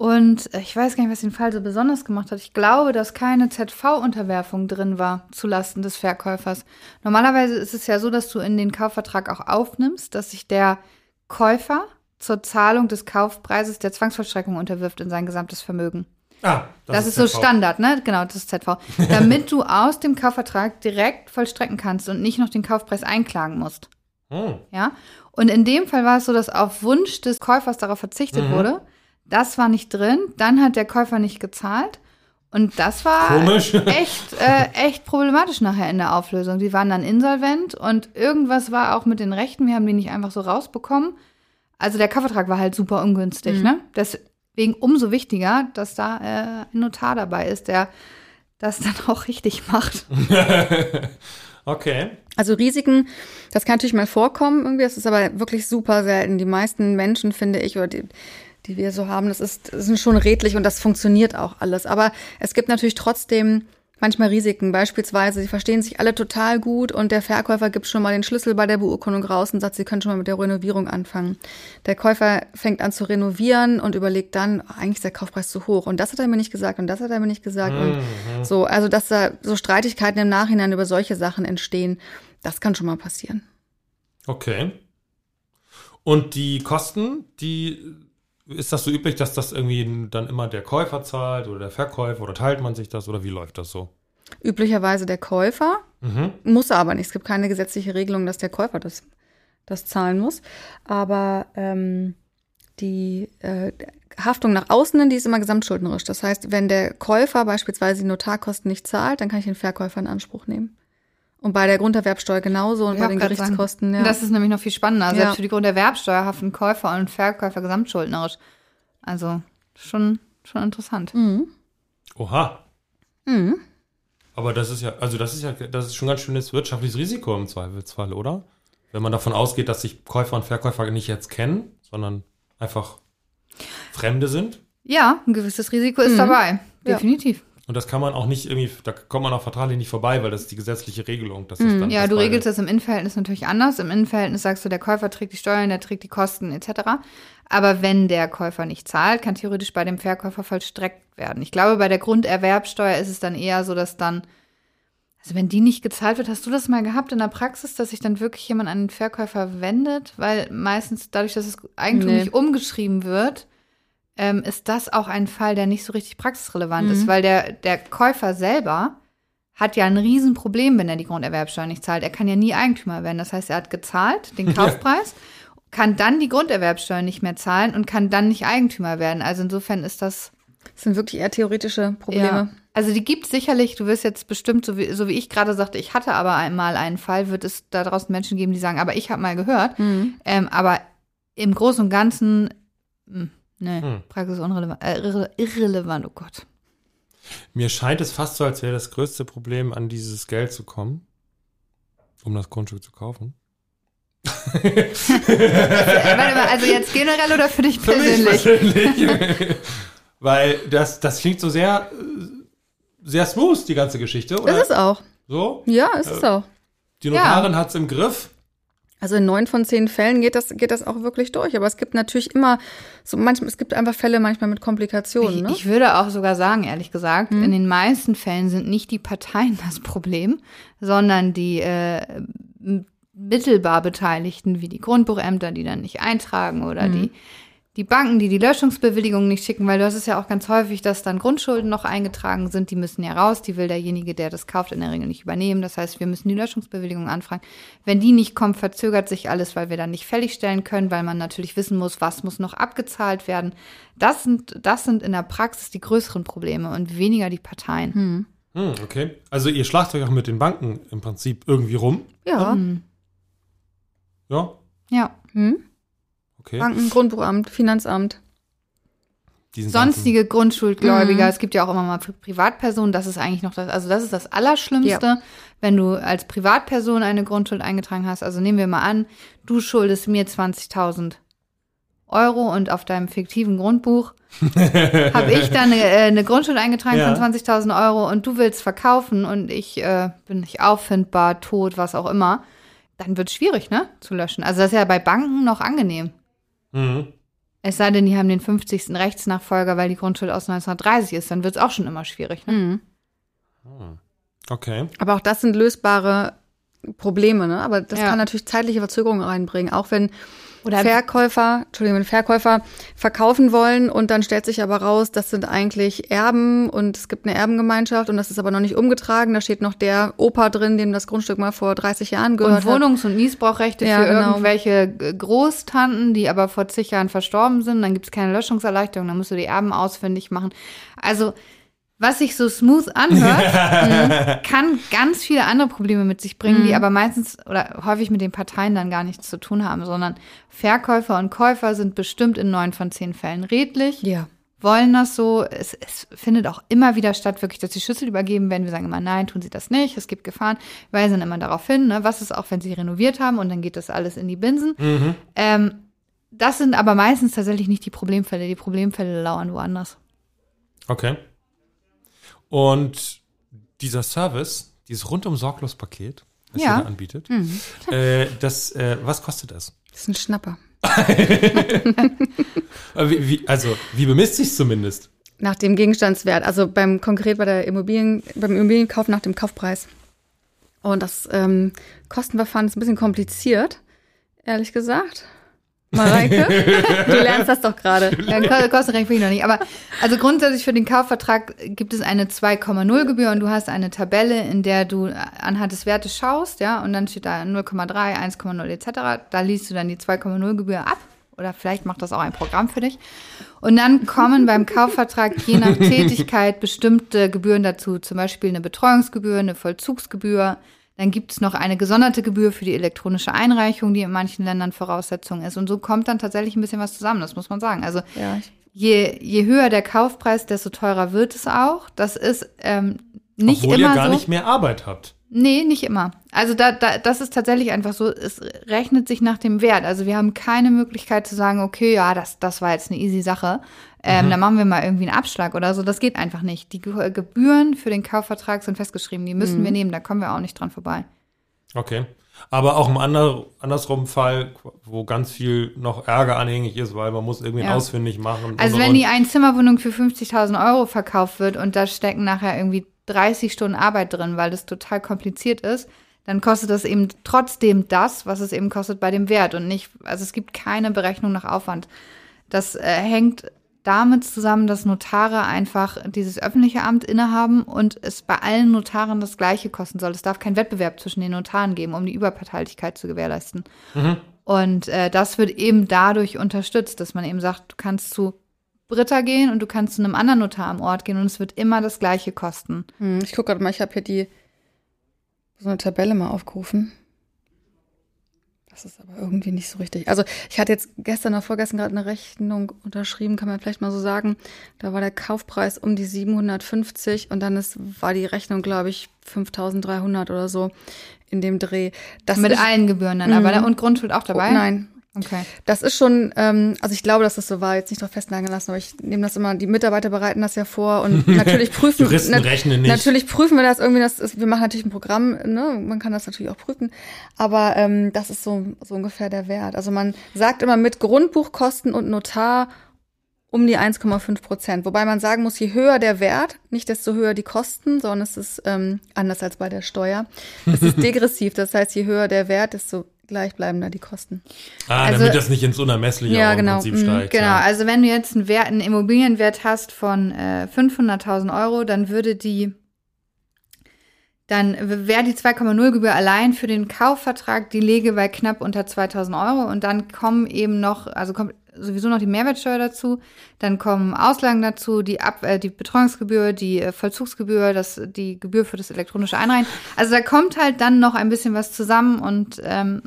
Und äh, ich weiß gar nicht, was den Fall so besonders gemacht hat. Ich glaube, dass keine ZV-Unterwerfung drin war zulasten des Verkäufers. Normalerweise ist es ja so, dass du in den Kaufvertrag auch aufnimmst, dass sich der Käufer zur Zahlung des Kaufpreises der Zwangsvollstreckung unterwirft in sein gesamtes Vermögen. Ah, Das, ist so der Fall. Standard, ne? Genau, das ist ZV. Damit du aus dem Kaufvertrag direkt vollstrecken kannst und nicht noch den Kaufpreis einklagen musst. Hm. Ja. Und in dem Fall war es so, dass auf Wunsch des Käufers darauf verzichtet Mhm. wurde. Das war nicht drin. Dann hat der Käufer nicht gezahlt. Und das war Komisch. echt, äh, echt problematisch nachher in der Auflösung. Die waren dann insolvent und irgendwas war auch mit den Rechten. Wir haben die nicht einfach so rausbekommen. Also der Kaufvertrag war halt super ungünstig, Mhm. ne? Deswegen umso wichtiger, dass da äh, ein Notar dabei ist, der das dann auch richtig macht. okay. Also Risiken, das kann natürlich mal vorkommen irgendwie, das ist aber wirklich super selten. Die meisten Menschen, finde ich, oder die, die wir so haben, das ist, das sind schon redlich und das funktioniert auch alles. Aber es gibt natürlich trotzdem manchmal Risiken. Beispielsweise, sie verstehen sich alle total gut und der Verkäufer gibt schon mal den Schlüssel bei der Beurkundung raus und sagt, sie können schon mal mit der Renovierung anfangen. Der Käufer fängt an zu renovieren und überlegt dann, oh, eigentlich ist der Kaufpreis zu hoch. Und das hat er mir nicht gesagt und das hat er mir nicht gesagt. Und so, also dass da so Streitigkeiten im Nachhinein über solche Sachen entstehen, das kann schon mal passieren. Okay. Und die Kosten, die ist das so üblich, dass das irgendwie dann immer der Käufer zahlt oder der Verkäufer oder teilt man sich das oder wie läuft das so? Üblicherweise der Käufer, Mhm. muss aber nicht. Es gibt keine gesetzliche Regelung, dass der Käufer das, das zahlen muss. Aber ähm, die äh, Haftung nach außen, die ist immer gesamtschuldnerisch. Das heißt, wenn der Käufer beispielsweise die Notarkosten nicht zahlt, dann kann ich den Verkäufer in Anspruch nehmen. Und bei der Grunderwerbsteuer genauso und Ich bei den Gerichtskosten. sagen, Ja. Das ist nämlich noch viel spannender. Ja. Selbst für die Grunderwerbsteuer haften Käufer und Verkäufer gesamtschuldnerisch. Also schon, schon interessant. mhm. Oha. Mhm. Aber das ist ja, also das ist ja, das ist schon ganz schönes wirtschaftliches Risiko im Zweifelsfall, oder? Wenn man davon ausgeht, dass sich Käufer und Verkäufer nicht jetzt kennen, sondern einfach Fremde sind. Ja, ein gewisses Risiko ist Mhm. dabei. Ja. Und das kann man auch nicht irgendwie, da kommt man auch vertraglich nicht vorbei, weil das ist die gesetzliche Regelung. Dass das dann Mhm. Ja, du regelst das im Innenverhältnis natürlich anders. Im Innenverhältnis sagst du, der Käufer trägt die Steuern, der trägt die Kosten etc. Aber wenn der Käufer nicht zahlt, kann theoretisch bei dem Verkäufer vollstreckt werden. Ich glaube, bei der Grunderwerbsteuer ist es dann eher so, dass dann, Also wenn die nicht gezahlt wird, hast du das mal gehabt in der Praxis, dass sich dann wirklich jemand an den Verkäufer wendet? Weil meistens dadurch, dass das Eigentum Nee. nicht umgeschrieben wird, ähm, ist das auch ein Fall, der nicht so richtig praxisrelevant Mhm. ist, weil der, der Käufer selber hat ja ein Riesenproblem, wenn er die Grunderwerbsteuer nicht zahlt. Er kann ja nie Eigentümer werden. Das heißt, er hat gezahlt, den Kaufpreis, kann dann die Grunderwerbsteuer nicht mehr zahlen und kann dann nicht Eigentümer werden. Also insofern ist das Das sind wirklich eher theoretische Probleme. ja. Also die gibt sicherlich, du wirst jetzt bestimmt, so wie, so wie ich gerade sagte, ich hatte aber einmal einen Fall, wird es da draußen Menschen geben, die sagen, aber ich habe mal gehört. Mhm. Ähm, aber im Großen und Ganzen, mh, nee, Hm. Praxis unrelevant, äh, irre, irrelevant, oh Gott. Mir scheint es fast so, als wäre das größte Problem, an dieses Geld zu kommen, um das Grundstück zu kaufen. Äh, warte mal, also jetzt generell oder für dich Für mich persönlich? persönlich. Weil das, das klingt so sehr, äh, sehr smooth, die ganze Geschichte, Ist oder? es auch. So? Ja, ist es auch. Die Notarin hat's im Griff. Also in neun von zehn Fällen geht das, geht das auch wirklich durch. Aber es gibt natürlich immer so manchmal, es gibt einfach Fälle manchmal mit Komplikationen. Ich, ne? ich würde auch sogar sagen, ehrlich gesagt, in den meisten Fällen sind nicht die Parteien das Problem, sondern die äh, mittelbar Beteiligten, wie die Grundbuchämter, die dann nicht eintragen oder die, die Banken, die die Löschungsbewilligung nicht schicken, weil du hast es ja auch ganz häufig, dass dann Grundschulden noch eingetragen sind, die müssen ja raus, die will derjenige, der das kauft, in der Regel nicht übernehmen. Das heißt, wir müssen die Löschungsbewilligung anfragen. Wenn die nicht kommt, verzögert sich alles, weil wir dann nicht fälligstellen können, weil man natürlich wissen muss, was muss noch abgezahlt werden. Das sind, das sind in der Praxis die größeren Probleme und weniger die Parteien. Hm, okay. Also ihr schlagt euch auch mit den Banken im Prinzip irgendwie rum. ja. Ja, Ja. Hm? Okay. Banken, Grundbuchamt, Finanzamt. Diesen Sonstige Grundschuldgläubiger, Mhm. es gibt ja auch immer mal für Privatpersonen, das ist eigentlich noch das, also das ist das Allerschlimmste, wenn du als Privatperson eine Grundschuld eingetragen hast. Also nehmen wir mal an, du schuldest mir 20.000 Euro und auf deinem fiktiven Grundbuch habe ich dann eine, äh, eine Grundschuld eingetragen Ja. von 20.000 Euro und du willst verkaufen und ich äh, bin nicht auffindbar, tot, was auch immer, dann wird es schwierig, ne, zu löschen. Also das ist ja bei Banken noch angenehm. Mhm. Es sei denn, die haben den 50. Rechtsnachfolger, weil die Grundschuld aus 1930 ist, dann wird es auch schon immer schwierig. Ne? Mhm. Okay. Aber auch das sind lösbare Probleme, ne? Aber das Ja. kann natürlich zeitliche Verzögerungen reinbringen. Auch wenn Oder- Verkäufer, Entschuldigung, Verkäufer verkaufen wollen und dann stellt sich aber raus, das sind eigentlich Erben und es gibt eine Erbengemeinschaft und das ist aber noch nicht umgetragen. Da steht noch der Opa drin, dem das Grundstück mal vor 30 Jahren gehört Und Wohnungs- und Mietbrauchrechte Ja, für genau. irgendwelche Großtanten, die aber vor zig Jahren verstorben sind. Dann gibt es keine Löschungserleichterung, dann musst du die Erben ausfindig machen. Also, was sich so smooth anhört, mh, kann ganz viele andere Probleme mit sich bringen, die aber meistens oder häufig mit den Parteien dann gar nichts zu tun haben, sondern Verkäufer und Käufer sind bestimmt in neun von zehn Fällen redlich. Ja. wollen das so. Es, es findet auch immer wieder statt, wirklich, dass die Schlüssel übergeben werden. Wir sagen immer, nein, tun sie das nicht. Es gibt Gefahren, weisen dann immer darauf hin. Ne? Was ist auch, wenn sie renoviert haben und dann geht das alles in die Binsen. Ähm, das sind aber meistens tatsächlich nicht die Problemfälle. Die Problemfälle lauern woanders. Okay. Und dieser Service, dieses rundum sorglos Paket, das Ja. ihr da anbietet, äh, das, äh, was kostet das? Das ist ein Schnapper. Äh, Wie, wie, also, wie bemisst sich zumindest? Nach dem Gegenstandswert, also beim konkret bei der Immobilien, beim Immobilienkauf nach dem Kaufpreis. Und das ähm, Kostenverfahren ist ein bisschen kompliziert, ehrlich gesagt. Mareike, du lernst das doch gerade. Ja, recht viel noch nicht. Aber also grundsätzlich für den Kaufvertrag gibt es eine 2,0 Gebühr und du hast eine Tabelle, in der du anhand des Wertes schaust, ja, und dann steht da 0,3, 1,0 etc. Da liest du dann die 2,0 Gebühr ab. Oder vielleicht macht das auch ein Programm für dich. Und dann kommen beim Kaufvertrag je nach Tätigkeit bestimmte Gebühren dazu. Zum Beispiel eine Betreuungsgebühr, eine Vollzugsgebühr. Dann gibt es noch eine gesonderte Gebühr für die elektronische Einreichung, die in manchen Ländern Voraussetzung ist. Und so kommt dann tatsächlich ein bisschen was zusammen, das muss man sagen. Also Ja, je, je höher der Kaufpreis, desto teurer wird es auch. Das ist ähm, nicht Obwohl immer ihr gar so. nicht mehr Arbeit habt. Nee, nicht immer. Also da, da, das ist tatsächlich einfach so, es rechnet sich nach dem Wert. Also wir haben keine Möglichkeit zu sagen, okay, ja, das, das war jetzt eine easy Sache. Ähm, Mhm. Dann machen wir mal irgendwie einen Abschlag oder so. Das geht einfach nicht. Die Ge Gebühren für den Kaufvertrag sind festgeschrieben. Die müssen Mhm. wir nehmen. Da kommen wir auch nicht dran vorbei. Okay. Aber auch im ander, andersrum Fall, wo ganz viel noch Ärger anhängig ist, weil man muss irgendwie Ja. ausfindig machen. Also und, wenn und, die Einzimmerwohnung für 50.000 Euro verkauft wird und da stecken nachher irgendwie 30 Stunden Arbeit drin, weil das total kompliziert ist, dann kostet das eben trotzdem das, was es eben kostet bei dem Wert und nicht, also es gibt keine Berechnung nach Aufwand. Das äh, hängt damit zusammen, dass Notare einfach dieses öffentliche Amt innehaben und es bei allen Notaren das Gleiche kosten soll. Es darf keinen Wettbewerb zwischen den Notaren geben, um die Überparteilichkeit zu gewährleisten. Mhm. Und äh, das wird eben dadurch unterstützt, dass man eben sagt, du kannst zu Britta gehen und du kannst zu einem anderen Notar am Ort gehen und es wird immer das Gleiche kosten. Hm, ich gucke gerade mal, ich habe hier die so eine Tabelle mal aufgerufen. Das ist aber irgendwie nicht so richtig. Also ich hatte jetzt gestern oder vorgestern gerade eine Rechnung unterschrieben, kann man vielleicht mal so sagen. Da war der Kaufpreis um die 750 und dann ist, war die Rechnung, glaube ich, 5300 oder so in dem Dreh. Das Mit ist, allen Gebühren dann, aber mhm. und Grundschuld auch dabei? Oh, nein, Okay. Das ist schon, ähm, also ich glaube, dass das so war, jetzt nicht drauf festnageln lassen, aber ich nehme das immer, die Mitarbeiter bereiten das ja vor und natürlich prüfen, Juristen na, rechnen nicht. natürlich prüfen wir das irgendwie, das ist, wir machen natürlich ein Programm, ne, man kann das natürlich auch prüfen, aber ähm, das ist so, so ungefähr der Wert. Also man sagt immer mit Grundbuchkosten und Notar um die 1,5 Prozent. Wobei man sagen muss, je höher der Wert, nicht desto höher die Kosten, sondern es ist ähm, anders als bei der Steuer. Es ist degressiv. Das heißt, je höher der Wert, desto gleich bleiben da die Kosten. Ah, also, damit das nicht ins Unermessliche ja, genau, Prinzip mhm, steigt. Genau, ja. also wenn du jetzt einen, Wert, einen Immobilienwert hast von äh, 500.000 Euro, dann würde die, dann wäre die 2,0 Gebühr allein für den Kaufvertrag die Lege bei knapp unter 2.000 Euro und dann kommen eben noch, also kommt sowieso noch die Mehrwertsteuer dazu, dann kommen Auslagen dazu, die, Ab äh, die Betreuungsgebühr, die äh, Vollzugsgebühr, das, die Gebühr für das elektronische Einreihen. Also da kommt halt dann noch ein bisschen was zusammen und ähm,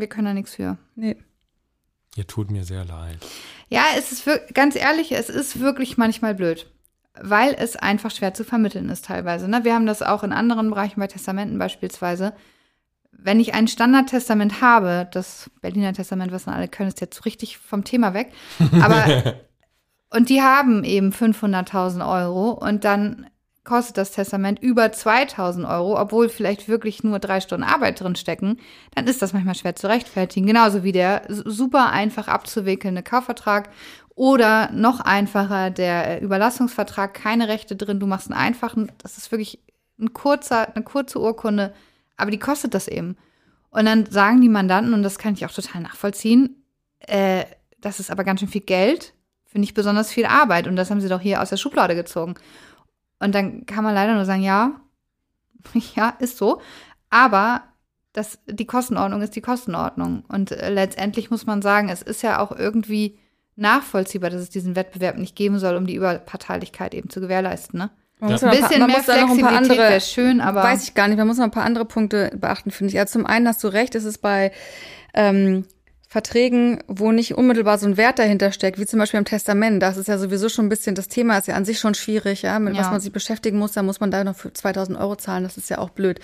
wir können da nichts für. Nee. Ihr tut mir sehr leid. Ja, es ist ganz ehrlich, es ist wirklich manchmal blöd, weil es einfach schwer zu vermitteln ist teilweise. Ne? Wir haben das auch in anderen Bereichen bei Testamenten beispielsweise. Wenn ich ein Standardtestament habe, das Berliner Testament, was dann alle können, ist jetzt so richtig vom Thema weg. Aber und die haben eben 500.000 Euro und dann kostet das Testament über 2000 Euro, obwohl vielleicht wirklich nur drei Stunden Arbeit drin stecken, dann ist das manchmal schwer zu rechtfertigen. Genauso wie der super einfach abzuwickelnde Kaufvertrag oder noch einfacher der Überlassungsvertrag, keine Rechte drin, du machst einen einfachen, das ist wirklich ein kurzer, eine kurze Urkunde, aber die kostet das eben. Und dann sagen die Mandanten, und das kann ich auch total nachvollziehen, äh, das ist aber ganz schön viel Geld für nicht besonders viel Arbeit. Und das haben sie doch hier aus der Schublade gezogen. Und dann kann man leider nur sagen, ja, ja, ist so. Aber das, die Kostenordnung ist die Kostenordnung. Und äh, letztendlich muss man sagen, es ist ja auch irgendwie nachvollziehbar, dass es diesen Wettbewerb nicht geben soll, um die Überparteilichkeit eben zu gewährleisten. Ne? Man muss ja. ein bisschen mehr Flexibilität wäre schön, aber weiß ich gar nicht. Man muss noch ein paar andere Punkte beachten, finde ich. Also zum einen hast du recht, es ist bei ähm, Verträgen, wo nicht unmittelbar so ein Wert dahinter steckt, wie zum Beispiel im Testament. Das ist ja sowieso schon ein bisschen, das Thema ist ja an sich schon schwierig, ja, mit ja. was man sich beschäftigen muss, da muss man da noch für 2000 Euro zahlen, das ist ja auch blöd.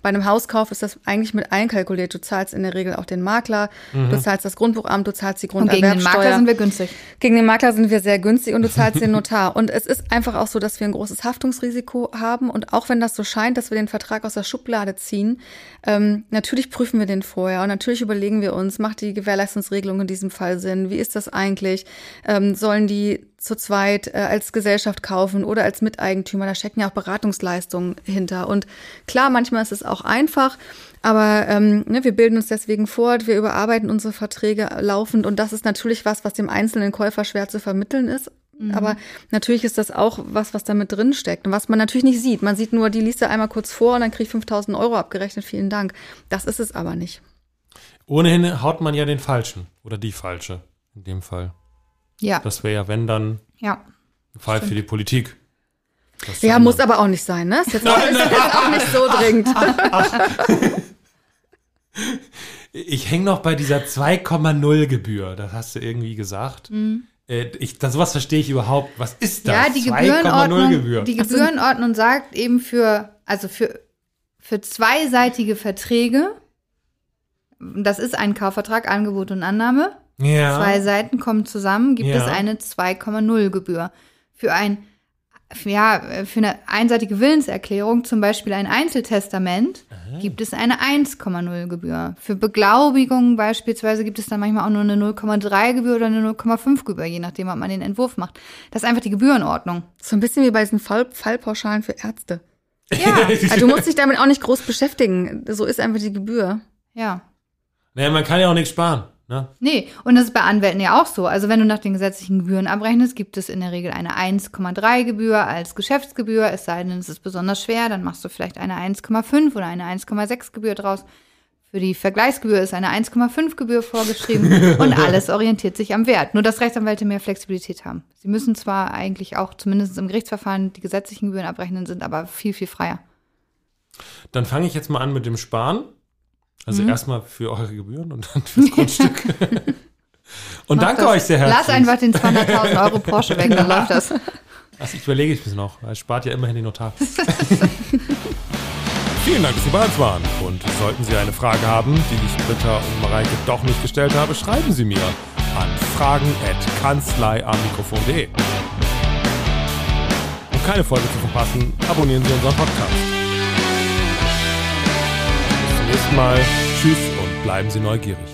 Bei einem Hauskauf ist das eigentlich mit einkalkuliert. Du zahlst in der Regel auch den Makler, mhm. du zahlst das Grundbuchamt, du zahlst die Grunderwerbsteuer. Und gegen den Makler sind wir günstig. Gegen den Makler sind wir sehr günstig und du zahlst den Notar. Und es ist einfach auch so, dass wir ein großes Haftungsrisiko haben und auch wenn das so scheint, dass wir den Vertrag aus der Schublade ziehen, ähm, natürlich prüfen wir den vorher und natürlich überlegen wir uns, macht die Gewährleistungsregelung in diesem Fall Sinn? Wie ist das eigentlich? Ähm, sollen die zu zweit äh, als Gesellschaft kaufen oder als Miteigentümer? Da stecken ja auch Beratungsleistungen hinter. Und klar, manchmal ist es auch einfach, aber ähm, ne, wir bilden uns deswegen fort, wir überarbeiten unsere Verträge laufend und das ist natürlich was, was dem einzelnen Käufer schwer zu vermitteln ist. Mhm. Aber natürlich ist das auch was, was da mit drin steckt und was man natürlich nicht sieht. Man sieht nur, die liest er einmal kurz vor und dann kriegt 5000 Euro abgerechnet, vielen Dank. Das ist es aber nicht. Ohnehin haut man ja den Falschen oder die Falsche in dem Fall. Ja. Das wäre ja, wenn dann, ja. ein Fall Stimmt. für die Politik. Ja, muss aber auch nicht sein, ne? Ist jetzt, auch, ist jetzt auch nicht so dringend. ich hänge noch bei dieser 2,0 Gebühr. Das hast du irgendwie gesagt. Mhm. Äh, ich, das, sowas verstehe ich überhaupt. Was ist das? Ja, die Gebührenordnung, Gebühr. die Gebührenordnung sagt eben für, also für, für zweiseitige Verträge, das ist ein Kaufvertrag, Angebot und Annahme. Ja. Zwei Seiten kommen zusammen, gibt ja. es eine 2,0 Gebühr. Für ein ja, für eine einseitige Willenserklärung, zum Beispiel ein Einzeltestament, Aha. gibt es eine 1,0 Gebühr. Für Beglaubigungen beispielsweise gibt es dann manchmal auch nur eine 0,3 Gebühr oder eine 0,5 Gebühr, je nachdem, ob man den Entwurf macht. Das ist einfach die Gebührenordnung. So ein bisschen wie bei diesen Fall Fallpauschalen für Ärzte. Ja, Also du musst dich damit auch nicht groß beschäftigen. So ist einfach die Gebühr. ja. Naja, man kann ja auch nichts sparen. Ne? Nee, und das ist bei Anwälten ja auch so. Also wenn du nach den gesetzlichen Gebühren abrechnest, gibt es in der Regel eine 1,3 Gebühr als Geschäftsgebühr. Es sei denn, es ist besonders schwer, dann machst du vielleicht eine 1,5 oder eine 1,6 Gebühr draus. Für die Vergleichsgebühr ist eine 1,5 Gebühr vorgeschrieben und alles orientiert sich am Wert. Nur dass Rechtsanwälte mehr Flexibilität haben. Sie müssen zwar eigentlich auch zumindest im Gerichtsverfahren die gesetzlichen Gebühren abrechnen, sind aber viel, viel freier. Dann fange ich jetzt mal an mit dem Sparen. Also Mhm. erstmal für eure Gebühren und dann fürs Grundstück. und Mach danke das. euch sehr herzlich. Lass einfach den 200.000 Euro Porsche weg, dann läuft das. Das überlege ich mir noch. Es spart ja immerhin die Notar. Vielen Dank, dass Sie bei uns waren. Und sollten Sie eine Frage haben, die ich Britta und Mareike doch nicht gestellt habe, schreiben Sie mir an fragen.kanzleiamikrofon.de. Um keine Folge zu verpassen, abonnieren Sie unseren Podcast. Nächsten Mal. Tschüss und bleiben Sie neugierig.